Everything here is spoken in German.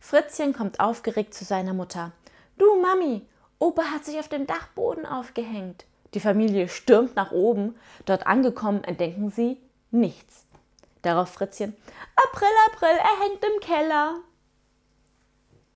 Fritzchen kommt aufgeregt zu seiner Mutter. Du, Mami, Opa hat sich auf dem Dachboden aufgehängt. Die Familie stürmt nach oben. Dort angekommen entdecken sie nichts. Darauf Fritzchen. April, April, er hängt im Keller.